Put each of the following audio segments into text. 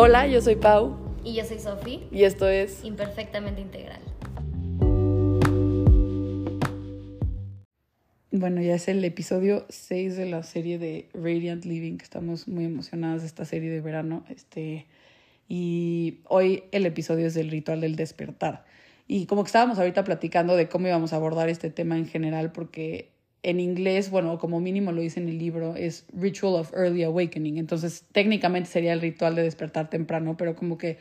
Hola, yo soy Pau. Y yo soy Sofi. Y esto es Imperfectamente Integral. Bueno, ya es el episodio 6 de la serie de Radiant Living, que estamos muy emocionadas de esta serie de verano. Este, y hoy el episodio es del ritual del despertar. Y como que estábamos ahorita platicando de cómo íbamos a abordar este tema en general, porque en inglés, bueno, como mínimo lo dice en el libro, es Ritual of Early Awakening. Entonces, técnicamente sería el ritual de despertar temprano, pero como que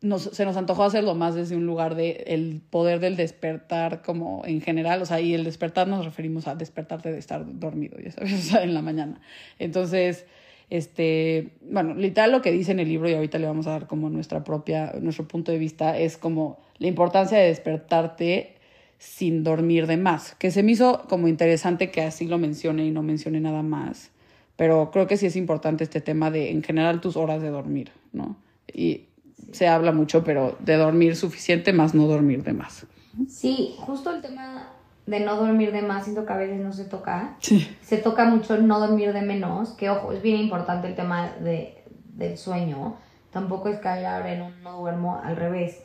nos, se nos antojó hacerlo más desde un lugar de el poder del despertar como en general, o sea, y el despertar nos referimos a despertarte de estar dormido, ya sabes, o sea, en la mañana. Entonces, este, bueno, literal lo que dice en el libro y ahorita le vamos a dar como nuestra propia, nuestro punto de vista, es como la importancia de despertarte sin dormir de más, que se me hizo como interesante que así lo mencione y no mencione nada más, pero creo que sí es importante este tema de en general tus horas de dormir, ¿no? Y se habla mucho, pero de dormir suficiente más no dormir de más. Sí, justo el tema de no dormir de más, siento que a veces no se toca. Sí. Se toca mucho no dormir de menos, que ojo, es bien importante el tema de, del sueño. Tampoco es caer ahora en un no duermo al revés.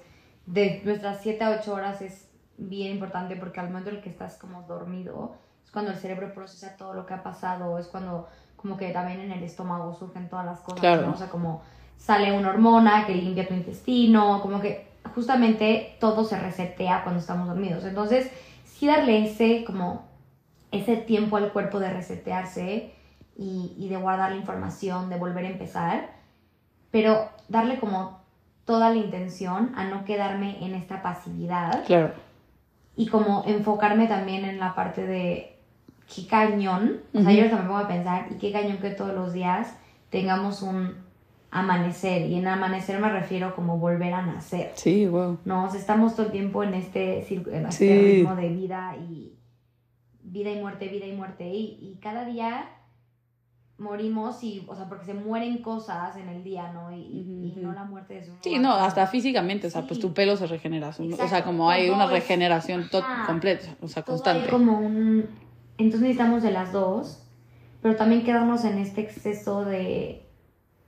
De nuestras 7 a 8 horas es bien importante porque al momento en el que estás como dormido es cuando el cerebro procesa todo lo que ha pasado, es cuando como que también en el estómago surgen todas las cosas, o sea, como sale una hormona que limpia tu intestino, como que justamente todo se resetea cuando estamos dormidos. Entonces, sí darle ese como ese tiempo al cuerpo de resetearse y, y de guardar la información, de volver a empezar, pero darle como toda la intención a no quedarme en esta pasividad. Claro y como enfocarme también en la parte de qué cañón, o sea, yo también pongo a pensar, y qué cañón que todos los días tengamos un amanecer, y en amanecer me refiero como volver a nacer. Sí, wow. No, o sea, estamos todo el tiempo en este, en este ritmo de vida y vida y muerte, vida y muerte, y, y cada día morimos y, o sea, porque se mueren cosas en el día, ¿no? Y, no la muerte de su Sí, no, hasta físicamente, o sea, pues tu pelo se regenera, o sea, como hay una regeneración completa, o sea, constante. como un... Entonces necesitamos de las dos, pero también quedarnos en este exceso de,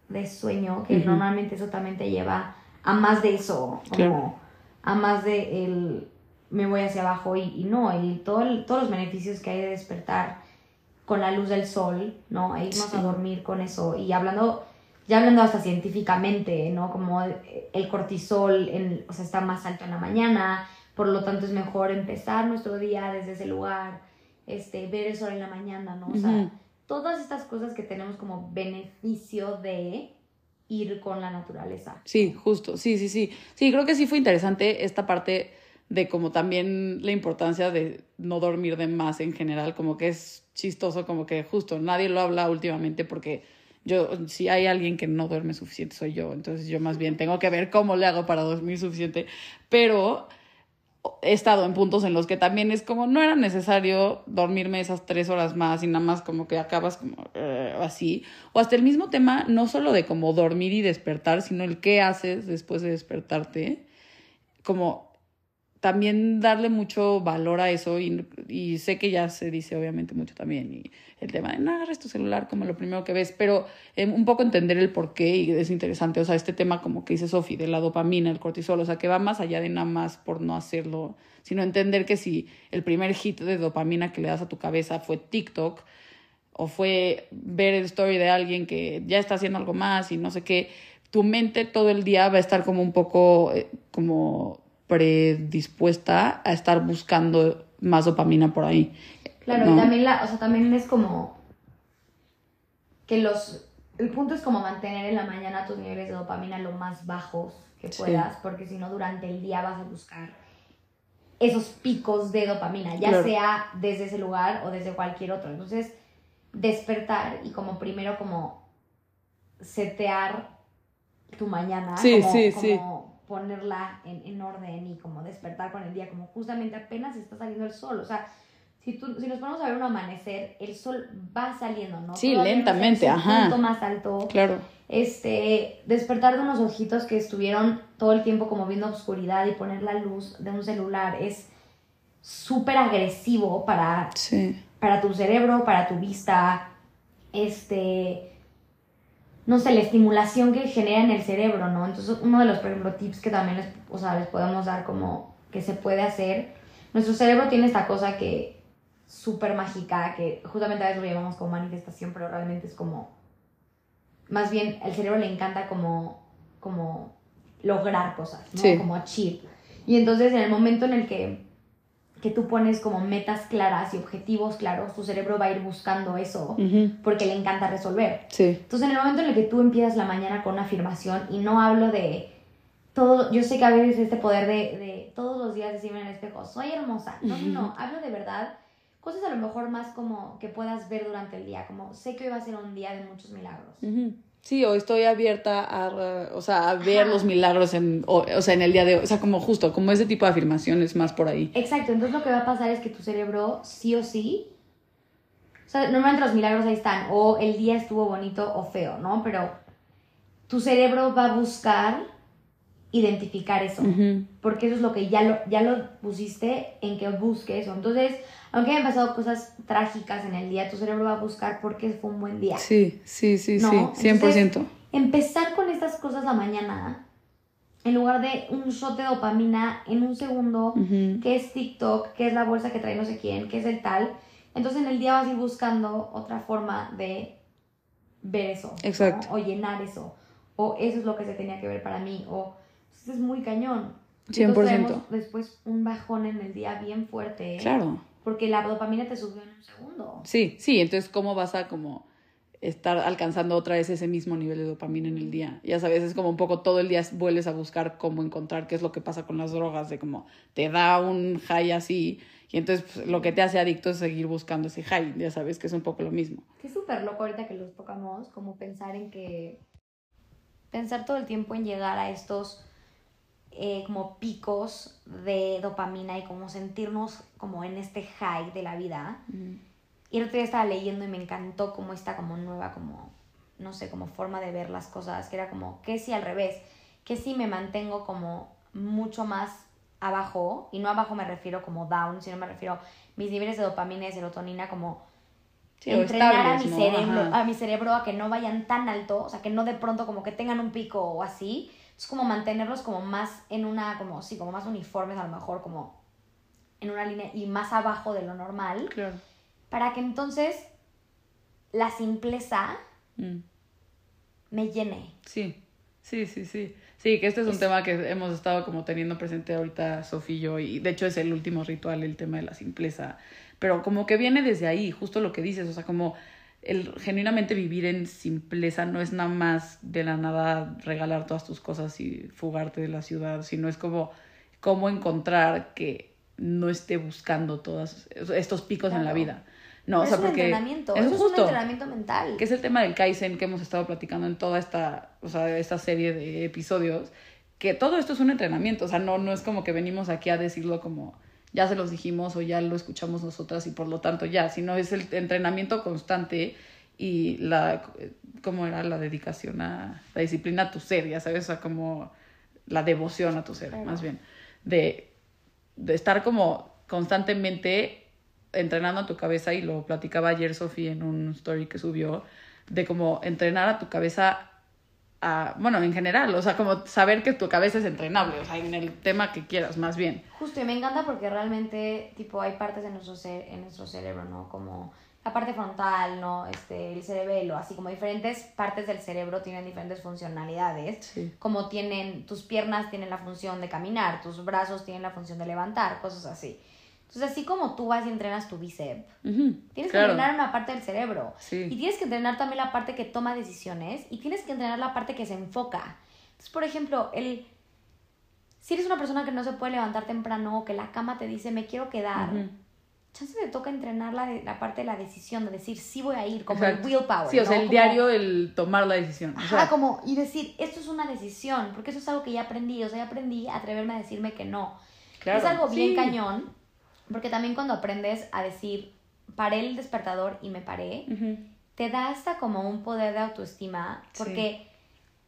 de sueño, que normalmente eso también te lleva a más de eso, como a más de el me voy hacia abajo y, y no, y todo todos los beneficios que hay de despertar con la luz del sol, ¿no? E irnos a dormir con eso. Y hablando, ya hablando hasta científicamente, ¿no? Como el cortisol, en, o sea, está más alto en la mañana, por lo tanto es mejor empezar nuestro día desde ese lugar, este, ver el sol en la mañana, ¿no? O sea, todas estas cosas que tenemos como beneficio de ir con la naturaleza. Sí, justo, sí, sí, sí. Sí, creo que sí fue interesante esta parte de como también la importancia de no dormir de más en general, como que es chistoso, como que justo nadie lo habla últimamente porque yo, si hay alguien que no duerme suficiente, soy yo, entonces yo más bien tengo que ver cómo le hago para dormir suficiente, pero he estado en puntos en los que también es como no era necesario dormirme esas tres horas más y nada más como que acabas como uh, así. O hasta el mismo tema, no solo de como dormir y despertar, sino el qué haces después de despertarte. Como también darle mucho valor a eso y, sé que ya se dice obviamente mucho también y el tema de no agarres tu celular como lo primero que ves, pero em, un poco entender el por qué y es interesante, o sea, este tema como que dice Sofi, de la dopamina, el cortisol, o sea, que va más allá de nada más por no hacerlo, sino entender que si el primer hit de dopamina que le das a tu cabeza fue TikTok o fue ver el story de alguien que ya está haciendo algo más y no sé qué, tu mente todo el día va a estar como un poco eh, como predispuesta a estar buscando más dopamina por ahí. Claro, y también, la, o sea, también es como que los... El punto es como mantener en la mañana tus niveles de dopamina lo más bajos que puedas, porque si no durante el día vas a buscar esos picos de dopamina, ya sea desde ese lugar o desde cualquier otro. Entonces, despertar y como primero como setear tu mañana. Sí, sí, sí ponerla en, en, orden y como despertar con el día, como justamente apenas está saliendo el sol. O sea, si, tú, si nos ponemos a ver un amanecer, el sol va saliendo, ¿no? Sí, lentamente, ajá. punto más alto. Claro. Este, despertar de unos ojitos que estuvieron todo el tiempo como viendo oscuridad y poner la luz de un celular es súper agresivo para, para tu cerebro, para tu vista. Este no sé, la estimulación que genera en el cerebro, ¿no? Entonces, uno de los, por ejemplo, tips que también les, o sea, les podemos dar como que se puede hacer, nuestro cerebro tiene esta cosa que súper mágica, que justamente a veces lo llamamos como manifestación, pero realmente es como, más bien, el cerebro le encanta como, como lograr cosas, ¿no? Como achieve. Y entonces, en el momento en el que que tú pones como metas claras y objetivos claros, tu cerebro va a ir buscando eso porque le encanta resolver. Sí. Entonces, en el momento en el que tú empiezas la mañana con una afirmación, y no hablo de todo, yo sé que a veces este poder de, de todos los días decirme en el espejo, soy hermosa. No, no, no, hablo de verdad, cosas a lo mejor más como que puedas ver durante el día, como sé que hoy va a ser un día de muchos milagros. Sí, o estoy abierta a, o sea, a ver los milagros en, o, sea, en el día de hoy. O sea, como justo, como ese tipo de afirmaciones más por ahí. Exacto, entonces lo que va a pasar es que tu cerebro, sí o sí, o sea, normalmente los milagros ahí están, o el día estuvo bonito o feo, ¿no? Pero tu cerebro va a buscar identificar eso, porque eso es lo que ya lo, ya lo pusiste en que busque eso. Entonces, aunque hayan pasado cosas trágicas en el día, tu cerebro va a buscar por qué fue un buen día. Sí, sí, sí, sí, 100%. empezar con estas cosas la mañana, en lugar de un shot de dopamina en un segundo, que es TikTok, que es la bolsa que trae no sé quién, que es el tal, entonces en el día vas a ir buscando otra forma de ver eso. Exacto. O llenar eso. O eso es lo que se tenía que ver para mí. O es muy cañón. 100%. Después un bajón en el día bien fuerte. ¿eh? Claro porque la dopamina te subió en un segundo. Sí, sí, entonces cómo vas a como estar alcanzando otra vez ese mismo nivel de dopamina en el día. Ya sabes, es como un poco todo el día vuelves a buscar cómo encontrar qué es lo que pasa con las drogas, de como te da un high así y entonces pues, lo que te hace adicto es seguir buscando ese high, ya sabes que es un poco lo mismo. Qué súper loco ahorita que los tocamos, como pensar en que, pensar todo el tiempo en llegar a estos eh, como picos de dopamina y como sentirnos como en este high de la vida. Y el otro día estaba leyendo y me encantó como esta como nueva, como, no sé, como forma de ver las cosas, que era como, ¿qué si al revés? ¿Qué si me mantengo como mucho más abajo? Y no abajo me refiero como down, sino me refiero mis niveles de dopamina y serotonina como... entrenar a mi cerebro a mi cerebro a que no vayan tan alto o sea que no de pronto como que tengan un pico o así es como mantenerlos como más en una, como sí, como más uniformes a lo mejor, como en una línea y más abajo de lo normal. Claro. Para que entonces la simpleza mm. me llene. Sí, sí, sí, sí. Sí, que este es un tema que hemos estado como teniendo presente ahorita Sofía y yo, y de hecho es el último ritual, el tema de la simpleza, pero como que viene desde ahí, justo lo que dices, o sea, como el genuinamente vivir en simpleza no es nada más de la nada regalar todas tus cosas y fugarte de la ciudad, sino es como cómo encontrar que no esté buscando todos estos picos en la vida. No, o sea, porque entrenamiento. es, justo, un entrenamiento mental. Que es el tema del Kaizen que hemos estado platicando en toda esta, o sea, esta serie de episodios, que todo esto es un entrenamiento, o sea, no, no es como que venimos aquí a decirlo como ya se los dijimos o ya lo escuchamos nosotras y por lo tanto ya, sino es el entrenamiento constante y la, ¿cómo era? La dedicación a, la disciplina a tu ser, ya sabes, o sea, como la devoción a tu ser, más bien, de, de estar como constantemente entrenando a tu cabeza y lo platicaba ayer Sofía en un story que subió, de como entrenar a tu cabeza bueno, en general, o sea, como saber que tu cabeza es entrenable, o sea, en el tema que quieras, más bien. Justo, y me encanta porque realmente, tipo, hay partes de nuestro, en nuestro cerebro, ¿no? Como la parte frontal, ¿no? Este, el cerebelo, así como diferentes partes del cerebro tienen diferentes funcionalidades. Como tienen, tus piernas tienen la función de caminar, tus brazos tienen la función de levantar, cosas así. Entonces, así como tú vas y entrenas tu bíceps, tienes que entrenar una parte del cerebro. Y tienes que entrenar también la parte que toma decisiones y tienes que entrenar la parte que se enfoca. Entonces, por ejemplo, el, si eres una persona que no se puede levantar temprano o que la cama te dice me quiero quedar, chance te toca entrenar la, la, parte de la decisión, de decir sí voy a ir, como el willpower. Sí, o sea, el diario, el tomar la decisión. Ajá, como, y decir, esto es una decisión, porque eso es algo que ya aprendí, o sea, ya aprendí a atreverme a decirme que no. Claro, es algo bien cañón porque también cuando aprendes a decir, paré el despertador y me paré, te da hasta como un poder de autoestima, porque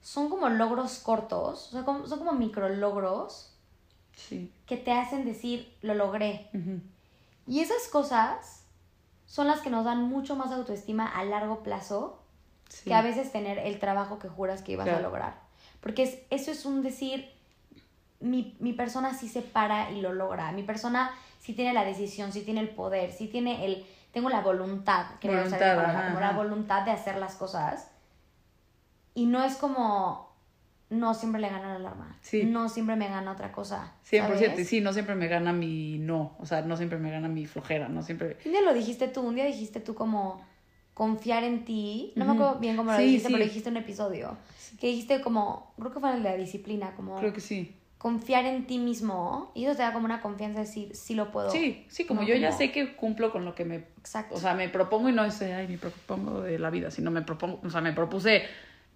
son como logros cortos, o sea, son como micro logros que te hacen decir, lo logré. Y esas cosas son las que nos dan mucho más autoestima a largo plazo que a veces tener el trabajo que juras que ibas a lograr. Porque es, eso es un decir, mi, mi persona sí se para y lo logra, mi persona sí tiene la decisión, sí tiene el poder, sí tiene el, tengo la voluntad, creo, voluntad, como la voluntad de hacer las cosas. Y no es como, no siempre le gana la alarma. Sí. No siempre me gana otra cosa. 100%, sí, no siempre me gana mi no. O sea, no siempre me gana mi flojera, no siempre. Un día lo dijiste tú, un día dijiste tú como confiar en ti. No me acuerdo bien cómo lo dijiste, pero dijiste un episodio. Que dijiste como, creo que fue en la disciplina, como. Creo que sí confiar en ti mismo y eso te da como una confianza de decir, sí lo puedo. Sí, sí, como yo ya sé que cumplo con lo que me... Exacto. O sea, me propongo y no es, ay, me propongo de la vida, sino me propongo, o sea, me propuse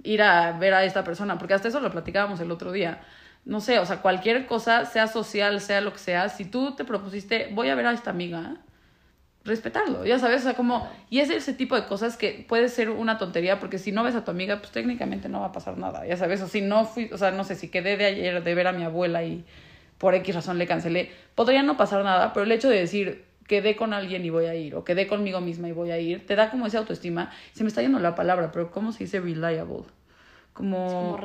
ir a ver a esta persona, porque hasta eso lo platicábamos el otro día. No sé, o sea, cualquier cosa, sea social, sea lo que sea, si tú te propusiste, voy a ver a esta amiga, respetarlo, ya sabes, o sea, como, y es ese tipo de cosas que puede ser una tontería, porque si no ves a tu amiga, pues técnicamente no va a pasar nada, ya sabes, o si no fui, o sea, no sé, si quedé de ayer de ver a mi abuela y por X razón le cancelé, podría no pasar nada, pero el hecho de decir, quedé con alguien y voy a ir, o quedé conmigo misma y voy a ir, te da como esa autoestima, se me está yendo la palabra, pero ¿cómo se dice reliable? Como...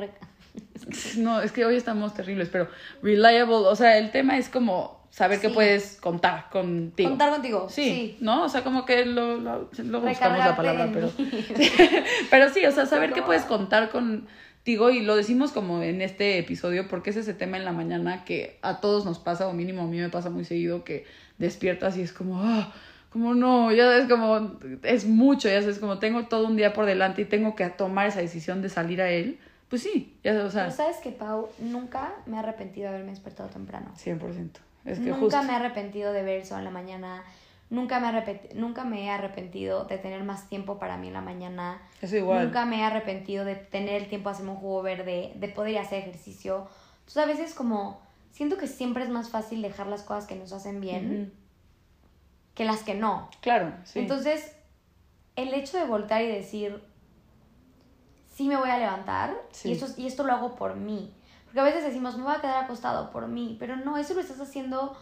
no, es que hoy estamos terribles, pero reliable, o sea, el tema es como saber que puedes contar contigo. Contar contigo, sí. ¿No? O sea, como que lo, lo, luego buscamos la palabra, pero... pero sí, o sea, saber que puedes contar contigo y lo decimos como en este episodio porque es ese tema en la mañana que a todos nos pasa, o mínimo a mí me pasa muy seguido, que despiertas y es como... Ah, como no, ya es como, es mucho, ya sabes, como tengo todo un día por delante y tengo que tomar esa decisión de salir a él, pues sí, ya o sea. Pero sabes que, Pau, nunca me he arrepentido de haberme despertado temprano. 100% nunca me he arrepentido de ver eso en la mañana. Nunca me, nunca me he arrepentido de tener más tiempo para mí en la mañana. Eso igual. Nunca me he arrepentido de tener el tiempo a hacerme un jugo verde, de poder ir a hacer ejercicio. Entonces a veces como siento que siempre es más fácil dejar las cosas que nos hacen bien que las que no. Claro, sí. Entonces, el hecho de voltar y decir, sí me voy a levantar y, esto, y esto lo hago por mí. Porque a veces decimos, me voy a quedar acostado por mí, pero no, eso lo estás haciendo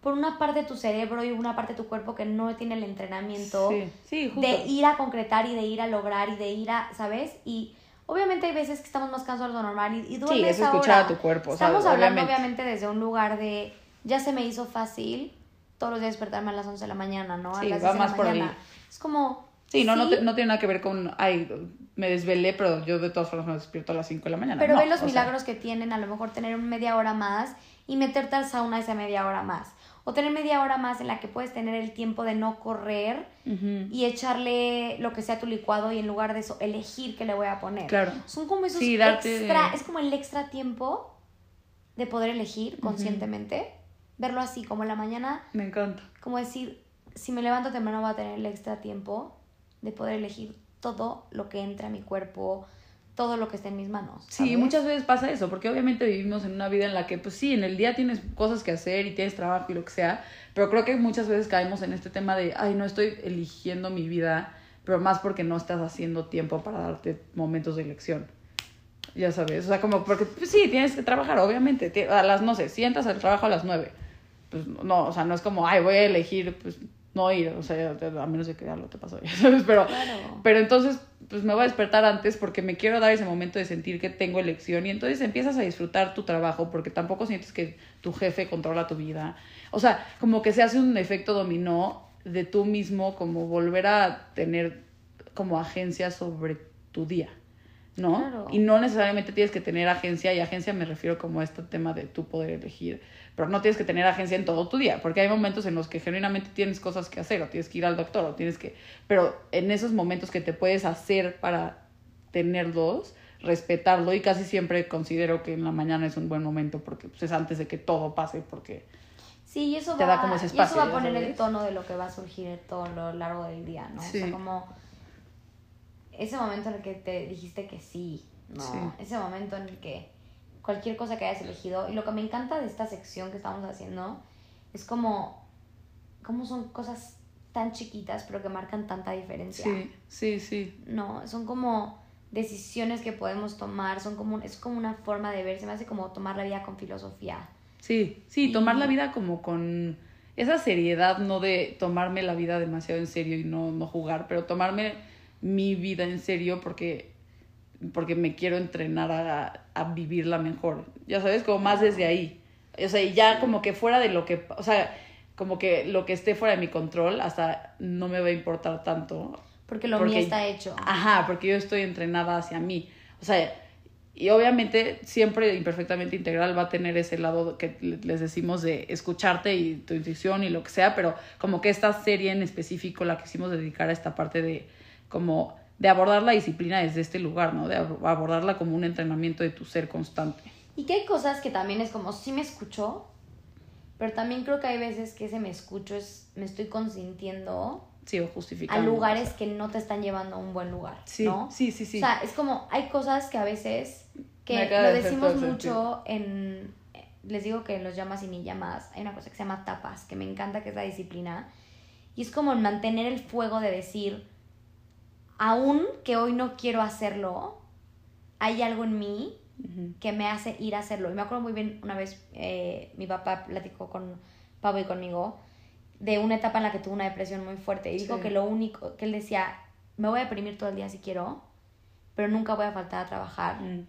por una parte de tu cerebro y una parte de tu cuerpo que no tiene el entrenamiento de ir a concretar y de ir a lograr y de ir a, ¿sabes? Y obviamente hay veces que estamos más cansados de lo normal y, y duele sí, es escuchar a tu cuerpo. Estamos hablando obviamente. desde un lugar de, ya se me hizo fácil todos los días despertarme a las 11 de la mañana, ¿no? A las 10 de la mañana. Es como... Sí, no, no, no tiene nada que ver con, ay, me desvelé, pero yo de todas formas me despierto a las 5 de la mañana. Pero ve los milagros que tienen, a lo mejor tener media hora más y meterte al sauna esa media hora más. O tener media hora más en la que puedes tener el tiempo de no correr y echarle lo que sea tu licuado y en lugar de eso elegir qué le voy a poner. Claro. Son como esos extra, es como el extra tiempo de poder elegir conscientemente. Verlo así, como en la mañana. Me encanta. Como decir, si me levanto temprano voy a tener el extra tiempo de poder elegir todo lo que entra a mi cuerpo, todo lo que está en mis manos. Sí, muchas veces pasa eso, porque obviamente vivimos en una vida en la que, pues sí, en el día tienes cosas que hacer y tienes trabajo y lo que sea, pero creo que muchas veces caemos en este tema de, ay, no estoy eligiendo mi vida, pero más porque no estás haciendo tiempo para darte momentos de elección. Ya sabes, o sea, como porque, pues sí, tienes que trabajar, obviamente, a las, no sé, si entras al trabajo a las nueve, pues no, o sea, no es como, ay, voy a elegir, pues no ir, o sea, a menos de que algo te pasó, ya sabes, pero, pero entonces, pues me voy a despertar antes porque me quiero dar ese momento de sentir que tengo elección y entonces empiezas a disfrutar tu trabajo porque tampoco sientes que tu jefe controla tu vida. O sea, como que se hace un efecto dominó de tú mismo, como volver a tener como agencia sobre tu día. ¿No? Y no necesariamente tienes que tener agencia, y agencia me refiero como a este tema de tu poder elegir pero no tienes que tener agencia en todo tu día, porque hay momentos en los que genuinamente tienes cosas que hacer, o tienes que ir al doctor, o tienes que, pero en esos momentos que te puedes hacer para tenerlos, respetarlo, y casi siempre considero que en la mañana es un buen momento, porque pues, es antes de que todo pase, porque... Sí, y eso, va, como ese espacio, y eso va a poner el tono de lo que va a surgir todo lo largo del día, ¿no? O sea, como ese momento en el que te dijiste que sí, ¿no? Ese momento en el que cualquier cosa que hayas elegido. Y lo que me encanta de esta sección que estamos haciendo es como, como son cosas tan chiquitas pero que marcan tanta diferencia. Sí, sí, sí. No, son como decisiones que podemos tomar, son como, es como una forma de ver, se me hace como tomar la vida con filosofía. Sí, sí, tomar la vida como con esa seriedad, no de tomarme la vida demasiado en serio y no, no jugar, pero tomarme mi vida en serio porque, porque me quiero entrenar a, a vivirla mejor. Ya sabes, como más desde ahí. O sea, ya como que fuera de lo que, o sea, como que lo que esté fuera de mi control hasta no me va a importar tanto. Porque lo mío está hecho. Ajá, porque yo estoy entrenada hacia mí. O sea, y obviamente siempre imperfectamente integral va a tener ese lado que les decimos de escucharte y tu intuición y lo que sea, pero como que esta serie en específico la quisimos dedicar a esta parte de como de abordar la disciplina desde este lugar, ¿no? De abordarla como un entrenamiento de tu ser constante. Y que hay cosas que también es como, sí me escucho, pero también creo que hay veces que ese me escucho es, me estoy consintiendo Sí, o justificando. A lugares que no te están llevando a un buen lugar, sí, ¿no? Sí, sí, sí. O sea, es como, hay cosas que a veces, que lo decimos mucho en, les digo que en los llamas y ni llamas, hay una cosa que se llama tapas, que me encanta, que es la disciplina, y es como mantener el fuego de decir, aún que hoy no quiero hacerlo, hay algo en mí que me hace ir a hacerlo. Y me acuerdo muy bien, una vez eh, mi papá platicó con Pablo y conmigo, de una etapa en la que tuvo una depresión muy fuerte y dijo que lo único, que él decía, me voy a deprimir todo el día si quiero, pero nunca voy a faltar a trabajar mm.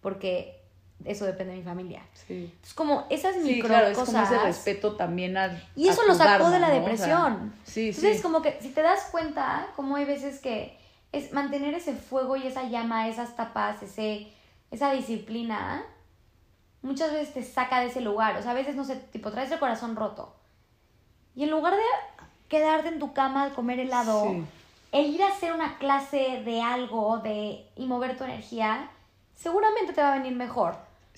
porque eso depende de mi familia. Sí. Es como esas sí, micro claro, Es como ese respeto también al. Y eso lo sacó de la depresión. sí, Entonces, como que si te das cuenta, como hay veces que es mantener ese fuego y esa llama, esas tapas, ese, esa disciplina, muchas veces te saca de ese lugar. O sea, a veces, no sé, tipo, traes el corazón roto y en lugar de quedarte en tu cama a comer helado, el ir a hacer una clase de algo de, y mover tu energía, seguramente te va a venir mejor.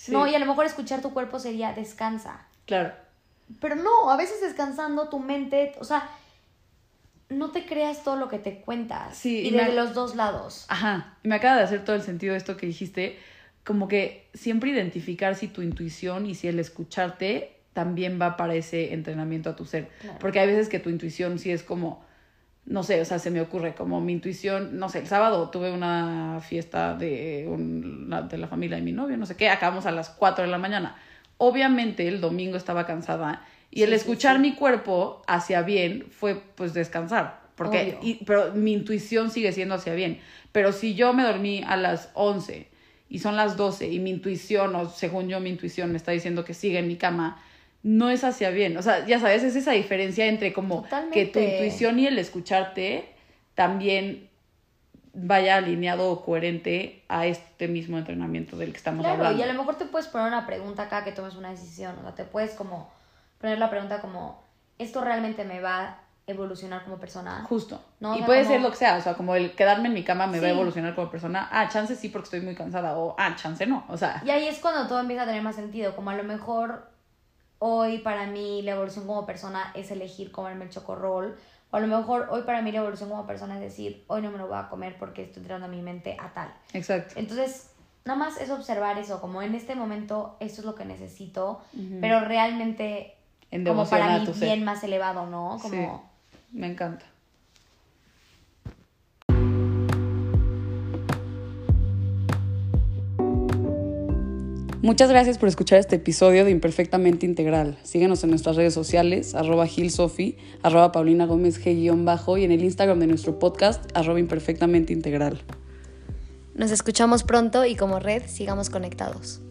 ¿no? Y a lo mejor escuchar tu cuerpo sería descansa. Claro. Pero no, a veces descansando tu mente, o sea, no te creas todo lo que te cuentas. Sí, y, de los dos lados. Ajá. Y me acaba de hacer todo el sentido esto que dijiste. Como que siempre identificar si tu intuición y si el escucharte también va para ese entrenamiento a tu ser. Porque hay veces que tu intuición sí es como, no sé, o sea, se me ocurre como mi intuición, no sé, el sábado tuve una fiesta de, de la familia de mi novio, no sé qué, acabamos a las 4 de la mañana. Obviamente el domingo estaba cansada y el escuchar mi cuerpo hacia bien fue pues descansar. Porque, y, pero mi intuición sigue siendo hacia bien. Pero si yo me dormí a las 11 y son las 12 y mi intuición, o según yo mi intuición me está diciendo que sigue en mi cama, no es hacia bien. O sea, ya sabes, es esa diferencia entre como que tu intuición y el escucharte también vaya alineado o coherente a este mismo entrenamiento del que estamos hablando. Y a lo mejor te puedes poner una pregunta acá que tomes una decisión. O sea, te puedes como poner la pregunta como, ¿esto realmente me va a evolucionar como persona? Justo. Y puede ser lo que sea. O sea, como el quedarme en mi cama me va a evolucionar como persona. Ah, chance sí porque estoy muy cansada. O, ah, chance no. O sea. Y ahí es cuando todo empieza a tener más sentido. Como a lo mejor hoy para mí la evolución como persona es elegir comerme el chocorrol. O a lo mejor hoy para mí la evolución como persona es decir, hoy no me lo voy a comer porque estoy entrenando a mi mente a tal. Exacto. Entonces, nada más es observar eso, como en este momento esto es lo que necesito, pero realmente como para mí bien más elevado, ¿no? Como... Me encanta. Muchas gracias por escuchar este episodio de Imperfectamente Integral. Síguenos en nuestras redes sociales, arroba gilsofi, arroba paulina gómez g-bajo y en el Instagram de nuestro podcast, arroba imperfectamente integral. Nos escuchamos pronto y como red sigamos conectados.